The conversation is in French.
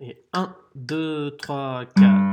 Et 1, 2, 3, 4.